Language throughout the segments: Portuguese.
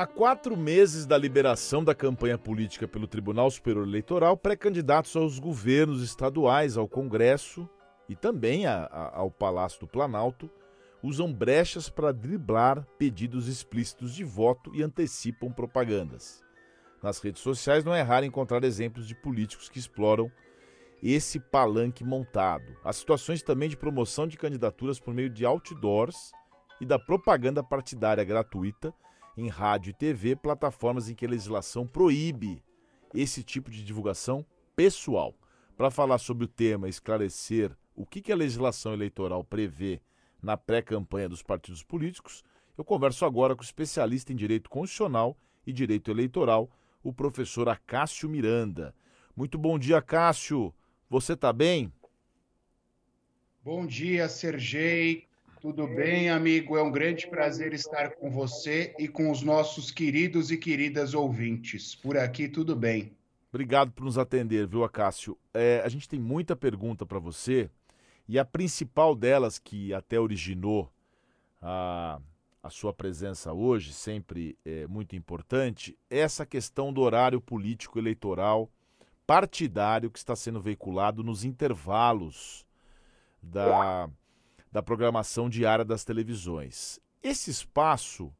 Há quatro meses da liberação da campanha política pelo Tribunal Superior Eleitoral, pré-candidatos aos governos estaduais, ao Congresso e também a, a, ao Palácio do Planalto usam brechas para driblar pedidos explícitos de voto e antecipam propagandas. Nas redes sociais não é raro encontrar exemplos de políticos que exploram esse palanque montado. Há situações também de promoção de candidaturas por meio de outdoors e da propaganda partidária gratuita em rádio e TV, plataformas em que a legislação proíbe esse tipo de divulgação pessoal. Para falar sobre o tema esclarecer o que a legislação eleitoral prevê na pré-campanha dos partidos políticos, eu converso agora com o especialista em direito constitucional e direito eleitoral, o professor Acácio Miranda. Muito bom dia, Cássio. Você está bem? Bom dia, Sergei. Tudo bem, amigo? É um grande prazer estar com você e com os nossos queridos e queridas ouvintes. Por aqui, tudo bem. Obrigado por nos atender, viu, Acácio? É, a gente tem muita pergunta para você e a principal delas, que até originou a, a sua presença hoje, sempre é muito importante, é essa questão do horário político eleitoral partidário que está sendo veiculado nos intervalos da da programação diária das televisões. Esse espaço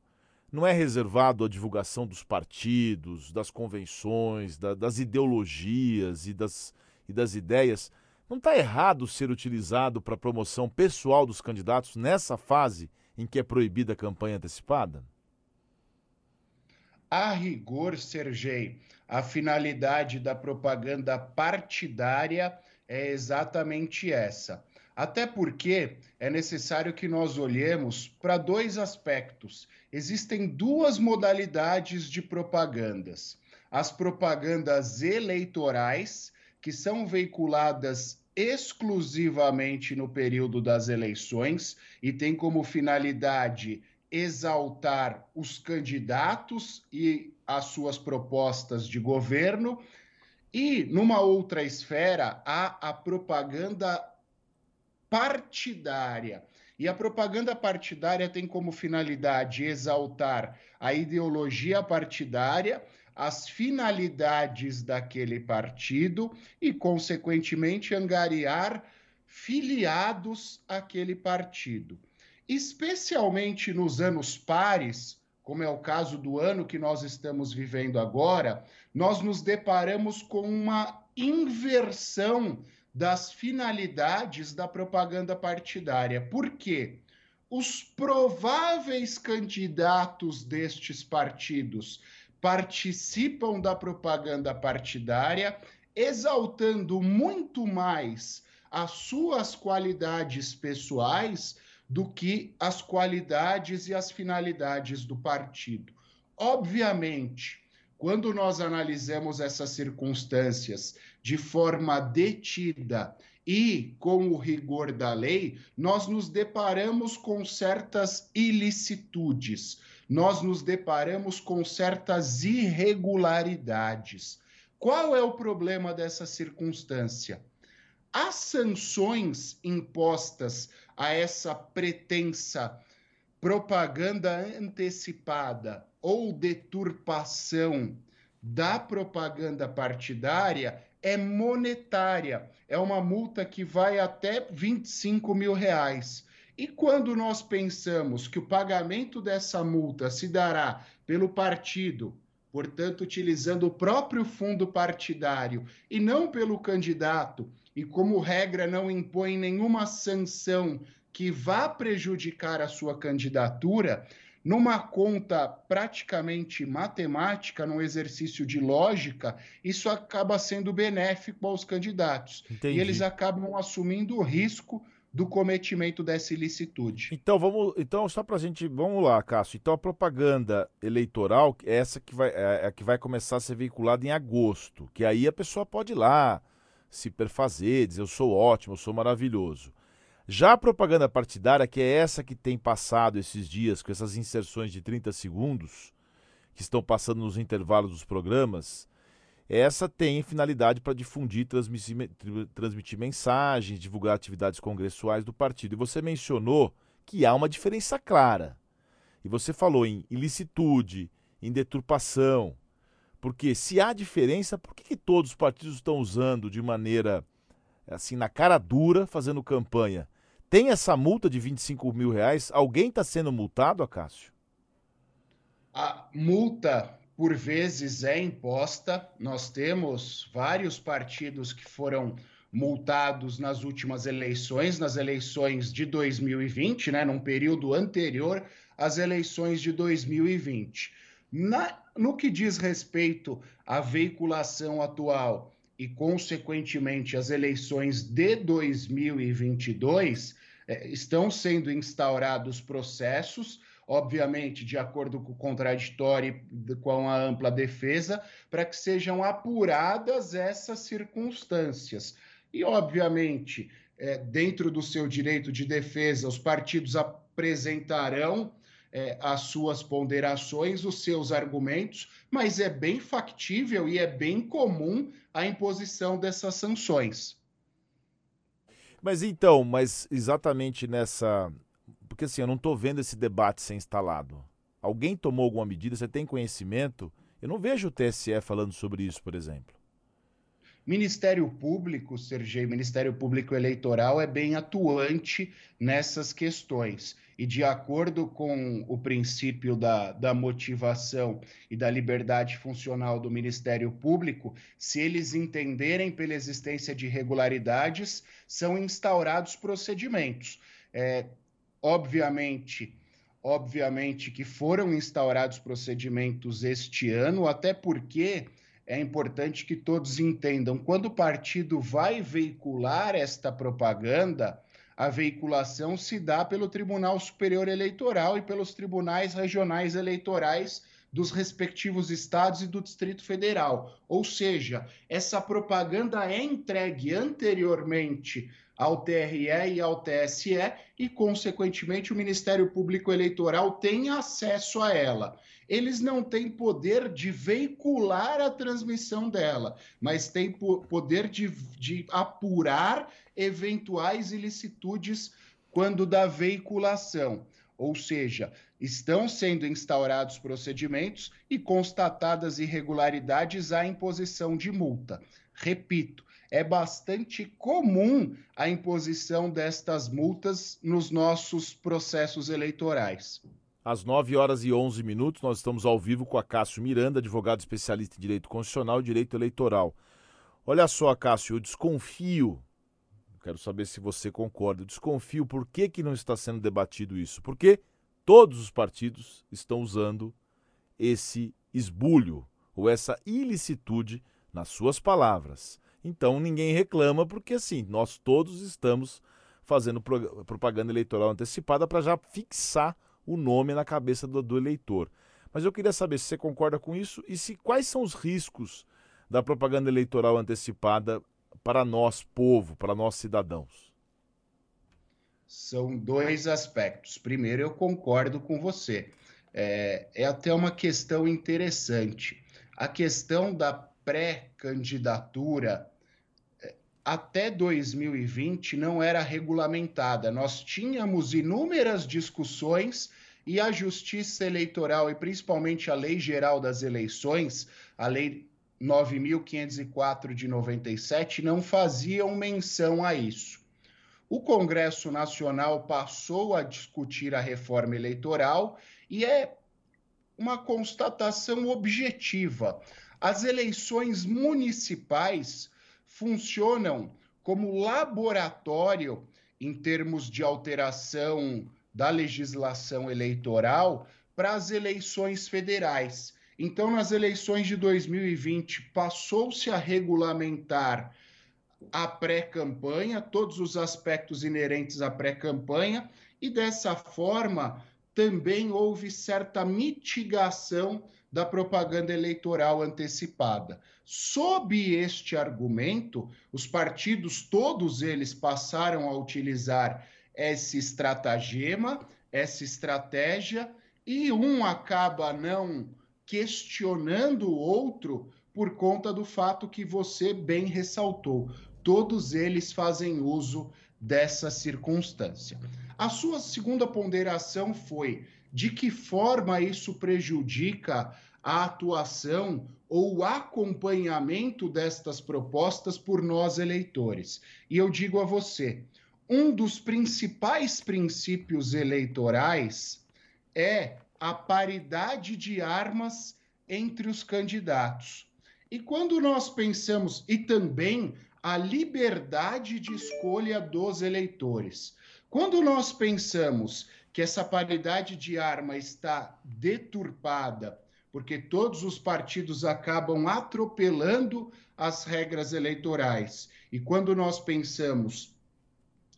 não é reservado à divulgação dos partidos, das convenções, da, das ideologias e das, e das ideias. Não está errado ser utilizado para promoção pessoal dos candidatos nessa fase em que é proibida a campanha antecipada? A rigor, Sergei, a finalidade da propaganda partidária é exatamente essa até porque é necessário que nós olhemos para dois aspectos. Existem duas modalidades de propagandas: as propagandas eleitorais, que são veiculadas exclusivamente no período das eleições e tem como finalidade exaltar os candidatos e as suas propostas de governo. E numa outra esfera, há a propaganda partidária. E a propaganda partidária tem como finalidade exaltar a ideologia partidária, as finalidades daquele partido e, consequentemente, angariar filiados àquele partido. Especialmente nos anos pares, como é o caso do ano que nós estamos vivendo agora, nós nos deparamos com uma inversão das finalidades da propaganda partidária. Por quê? Os prováveis candidatos destes partidos participam da propaganda partidária, exaltando muito mais as suas qualidades pessoais do que as qualidades e as finalidades do partido. Obviamente, quando nós analisamos essas circunstâncias de forma detida e com o rigor da lei, nós nos deparamos com certas ilicitudes, nós nos deparamos com certas irregularidades. Qual é o problema dessa circunstância? As sanções impostas a essa pretensa propaganda antecipada ou deturpação da propaganda partidária é monetária. É uma multa que vai até 25 mil reais. E quando nós pensamos que o pagamento dessa multa se dará pelo partido, portanto, utilizando o próprio fundo partidário e não pelo candidato, e como regra não impõe nenhuma sanção que vá prejudicar a sua candidatura, numa conta praticamente matemática, num exercício de lógica, isso acaba sendo benéfico aos candidatos. Entendi. E eles acabam assumindo o risco do cometimento dessa ilicitude. Então vamos, então só para a gente, vamos lá, Cássio. Então a propaganda eleitoral, essa que vai, é, é que vai começar a ser veiculada em agosto, que aí a pessoa pode ir lá se perfazer, dizer eu sou ótimo, eu sou maravilhoso. Já a propaganda partidária, que é essa que tem passado esses dias, com essas inserções de 30 segundos, que estão passando nos intervalos dos programas, essa tem finalidade para difundir, transmitir, transmitir mensagens, divulgar atividades congressuais do partido. E você mencionou que há uma diferença clara. E você falou em ilicitude, em deturpação. Porque se há diferença, por que, que todos os partidos estão usando de maneira assim na cara dura, fazendo campanha? Tem essa multa de 25 mil reais? Alguém está sendo multado, Acácio? A multa, por vezes, é imposta. Nós temos vários partidos que foram multados nas últimas eleições, nas eleições de 2020, né, num período anterior às eleições de 2020. Na, no que diz respeito à veiculação atual e, consequentemente, as eleições de 2022, é, estão sendo instaurados processos, obviamente, de acordo com o contraditório e com a ampla defesa, para que sejam apuradas essas circunstâncias. E, obviamente, é, dentro do seu direito de defesa, os partidos apresentarão é, as suas ponderações, os seus argumentos, mas é bem factível e é bem comum a imposição dessas sanções. Mas então, mas exatamente nessa. Porque assim, eu não estou vendo esse debate ser instalado. Alguém tomou alguma medida? Você tem conhecimento? Eu não vejo o TSE falando sobre isso, por exemplo. Ministério Público, Sergei, Ministério Público Eleitoral é bem atuante nessas questões. E de acordo com o princípio da, da motivação e da liberdade funcional do Ministério Público, se eles entenderem pela existência de irregularidades, são instaurados procedimentos. É, obviamente, obviamente que foram instaurados procedimentos este ano, até porque é importante que todos entendam: quando o partido vai veicular esta propaganda, a veiculação se dá pelo Tribunal Superior Eleitoral e pelos tribunais regionais eleitorais dos respectivos estados e do Distrito Federal. Ou seja, essa propaganda é entregue anteriormente ao TRE e ao TSE e, consequentemente, o Ministério Público Eleitoral tem acesso a ela. Eles não têm poder de veicular a transmissão dela, mas têm poder de, de apurar eventuais ilicitudes quando da veiculação. Ou seja, estão sendo instaurados procedimentos e constatadas irregularidades à imposição de multa. Repito, é bastante comum a imposição destas multas nos nossos processos eleitorais. Às 9 horas e 11 minutos, nós estamos ao vivo com a Cássio Miranda, advogado especialista em direito constitucional e direito eleitoral. Olha só, Cássio, eu desconfio, quero saber se você concorda, eu desconfio por que, que não está sendo debatido isso. Porque todos os partidos estão usando esse esbulho ou essa ilicitude nas suas palavras. Então ninguém reclama, porque assim, nós todos estamos fazendo pro, propaganda eleitoral antecipada para já fixar o nome na cabeça do, do, eleitor. Mas eu queria saber se você concorda com isso e se quais são os riscos da propaganda eleitoral antecipada para nós, povo, para nós cidadãos. São dois aspectos. Primeiro, eu concordo com você. É, é até uma questão interessante. A questão da pré-candidatura até 2020 não era regulamentada. Nós tínhamos inúmeras discussões e a Justiça Eleitoral e principalmente a Lei Geral das Eleições, a Lei 9504 de 97, não faziam menção a isso. O Congresso Nacional passou a discutir a reforma eleitoral e é uma constatação objetiva. As eleições municipais funcionam como laboratório em termos de alteração da legislação eleitoral para as eleições federais. Então, nas eleições de 2020, passou-se a regulamentar a pré-campanha, todos os aspectos inerentes à pré-campanha, e dessa forma também houve certa mitigação da propaganda eleitoral antecipada. Sob este argumento, os partidos, todos eles, passaram a utilizar esse estratagema, essa estratégia, e um acaba não questionando o outro por conta do fato que você bem ressaltou. Todos eles fazem uso dessa circunstância. A sua segunda ponderação foi de que forma isso prejudica a atuação ou o acompanhamento destas propostas por nós eleitores. E eu digo a você, um dos principais princípios eleitorais é a paridade de armas entre os candidatos. E quando nós pensamos, e também a liberdade de escolha dos eleitores. Quando nós pensamos que essa paridade de arma está deturpada, porque todos os partidos acabam atropelando as regras eleitorais, e quando nós pensamos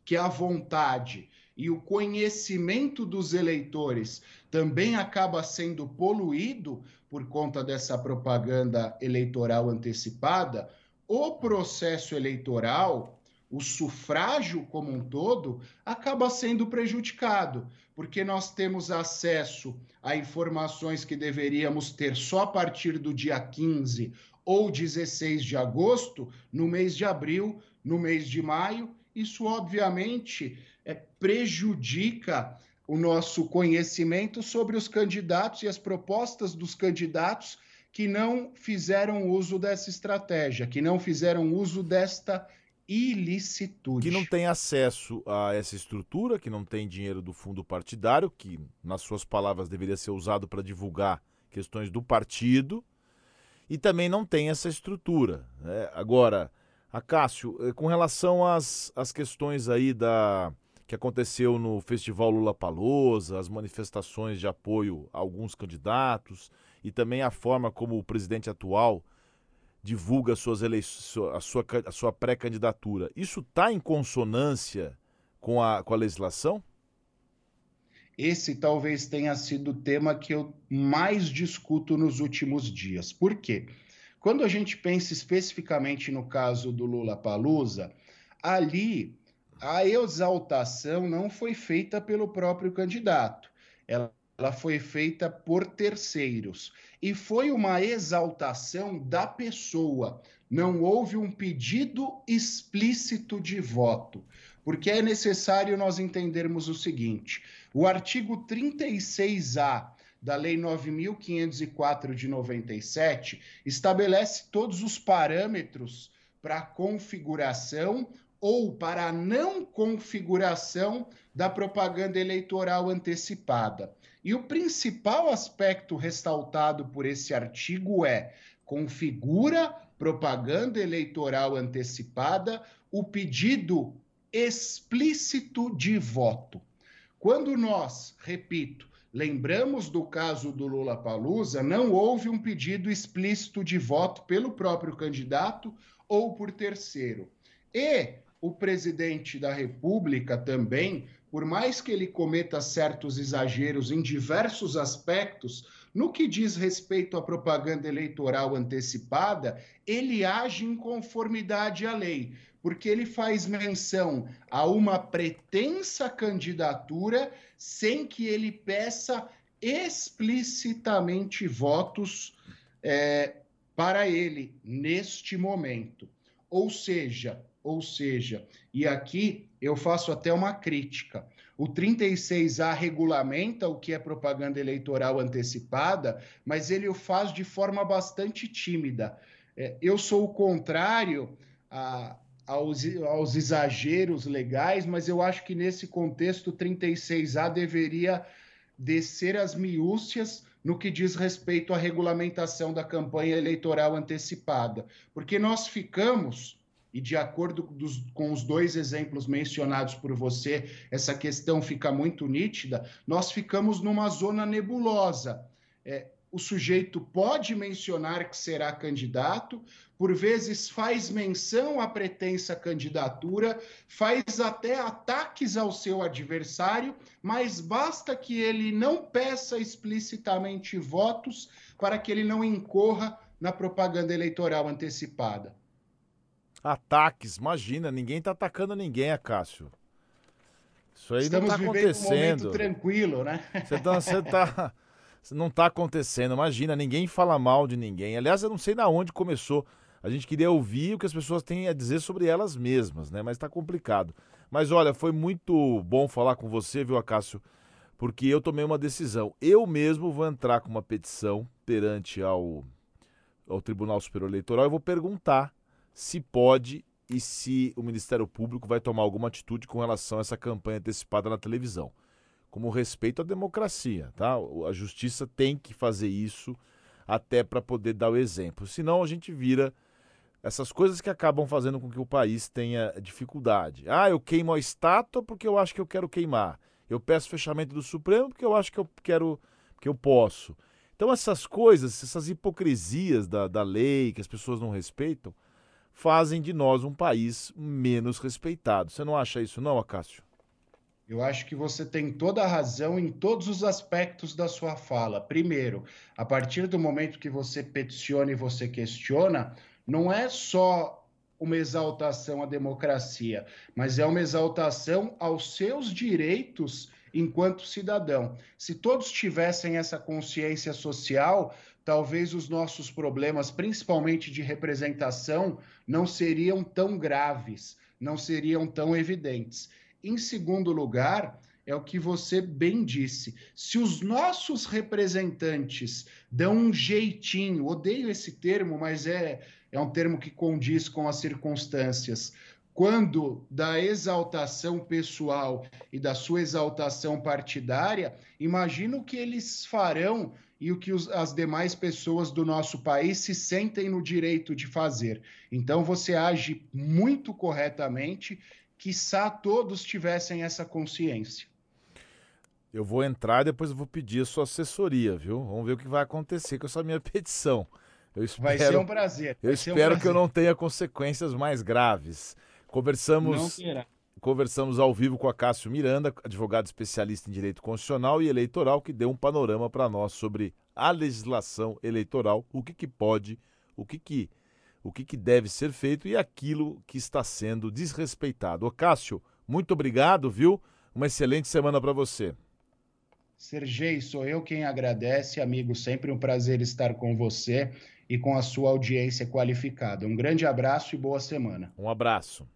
que a vontade e o conhecimento dos eleitores também acaba sendo poluído por conta dessa propaganda eleitoral antecipada, o processo eleitoral, o sufrágio como um todo, acaba sendo prejudicado, porque nós temos acesso a informações que deveríamos ter só a partir do dia 15 ou 16 de agosto, no mês de abril, no mês de maio. Isso, obviamente, é, prejudica o nosso conhecimento sobre os candidatos e as propostas dos candidatos que não fizeram uso dessa estratégia, que não fizeram uso desta ilicitude. Que não tem acesso a essa estrutura, que não tem dinheiro do fundo partidário, que, nas suas palavras, deveria ser usado para divulgar questões do partido, e também não tem essa estrutura. Né? Agora, Acácio, eh, com relação às, às questões aí da que aconteceu no Festival Lula Palosa, as manifestações de apoio a alguns candidatos, e também a forma como o presidente atual divulga suas eleições, a sua, a sua pré-candidatura. Isso está em consonância com a, com a legislação? Esse talvez tenha sido o tema que eu mais discuto nos últimos dias. Por quê? Quando a gente pensa especificamente no caso do Lula Palusa, ali a exaltação não foi feita pelo próprio candidato. Ela ela foi feita por terceiros. E foi uma exaltação da pessoa. Não houve um pedido explícito de voto, porque é necessário nós entendermos o seguinte: o artigo 36A da Lei 9504 de 97 estabelece todos os parâmetros para a configuração ou para a não configuração da propaganda eleitoral antecipada. E o principal aspecto ressaltado por esse artigo é: configura propaganda eleitoral antecipada o pedido explícito de voto. Quando nós, repito, lembramos do caso do Lula Palusa, não houve um pedido explícito de voto pelo próprio candidato ou por terceiro. E o presidente da República também por mais que ele cometa certos exageros em diversos aspectos, no que diz respeito à propaganda eleitoral antecipada, ele age em conformidade à lei, porque ele faz menção a uma pretensa candidatura sem que ele peça explicitamente votos é, para ele neste momento. Ou seja, ou seja, e aqui eu faço até uma crítica. O 36A regulamenta o que é propaganda eleitoral antecipada, mas ele o faz de forma bastante tímida. É, eu sou o contrário a, aos, aos exageros legais, mas eu acho que nesse contexto o 36A deveria descer as miúcias no que diz respeito à regulamentação da campanha eleitoral antecipada, porque nós ficamos e de acordo dos, com os dois exemplos mencionados por você, essa questão fica muito nítida, nós ficamos numa zona nebulosa. É, o sujeito pode mencionar que será candidato, por vezes faz menção à pretensa candidatura, faz até ataques ao seu adversário, mas basta que ele não peça explicitamente votos para que ele não incorra na propaganda eleitoral antecipada. Ataques, imagina, ninguém está atacando ninguém, Acácio. Isso aí Estamos não está acontecendo. Um tranquilo, né? Você, tá, você tá, não está acontecendo, imagina, ninguém fala mal de ninguém. Aliás, eu não sei na onde começou. A gente queria ouvir o que as pessoas têm a dizer sobre elas mesmas, né? Mas está complicado. Mas olha, foi muito bom falar com você, viu, Acácio? porque eu tomei uma decisão. Eu mesmo vou entrar com uma petição perante ao, ao Tribunal Superior Eleitoral e vou perguntar se pode e se o Ministério Público vai tomar alguma atitude com relação a essa campanha antecipada na televisão. Como respeito à democracia, tá? A justiça tem que fazer isso até para poder dar o exemplo. Senão a gente vira essas coisas que acabam fazendo com que o país tenha dificuldade. Ah, eu queimo a estátua porque eu acho que eu quero queimar. Eu peço fechamento do Supremo porque eu acho que eu quero, que eu posso. Então essas coisas, essas hipocrisias da, da lei que as pessoas não respeitam, fazem de nós um país menos respeitado. Você não acha isso não, Acácio? Eu acho que você tem toda a razão em todos os aspectos da sua fala. Primeiro, a partir do momento que você peticiona e você questiona, não é só uma exaltação à democracia, mas é uma exaltação aos seus direitos enquanto cidadão. Se todos tivessem essa consciência social, talvez os nossos problemas, principalmente de representação, não seriam tão graves, não seriam tão evidentes. Em segundo lugar, é o que você bem disse. Se os nossos representantes dão um jeitinho, odeio esse termo, mas é é um termo que condiz com as circunstâncias. Quando da exaltação pessoal e da sua exaltação partidária, imagina o que eles farão e o que os, as demais pessoas do nosso país se sentem no direito de fazer. Então você age muito corretamente, quiçá todos tivessem essa consciência. Eu vou entrar e depois eu vou pedir a sua assessoria, viu? Vamos ver o que vai acontecer com essa minha petição. Eu espero, Vai ser um prazer. eu espero um prazer. que eu não tenha consequências mais graves. Conversamos, conversamos ao vivo com a Cássio Miranda, advogado especialista em direito constitucional e eleitoral, que deu um panorama para nós sobre a legislação eleitoral, o que, que pode, o que, que, o que, que deve ser feito e aquilo que está sendo desrespeitado. Ô Cássio, muito obrigado, viu? Uma excelente semana para você. Sergei, sou eu quem agradece, amigo. Sempre um prazer estar com você e com a sua audiência qualificada. Um grande abraço e boa semana. Um abraço.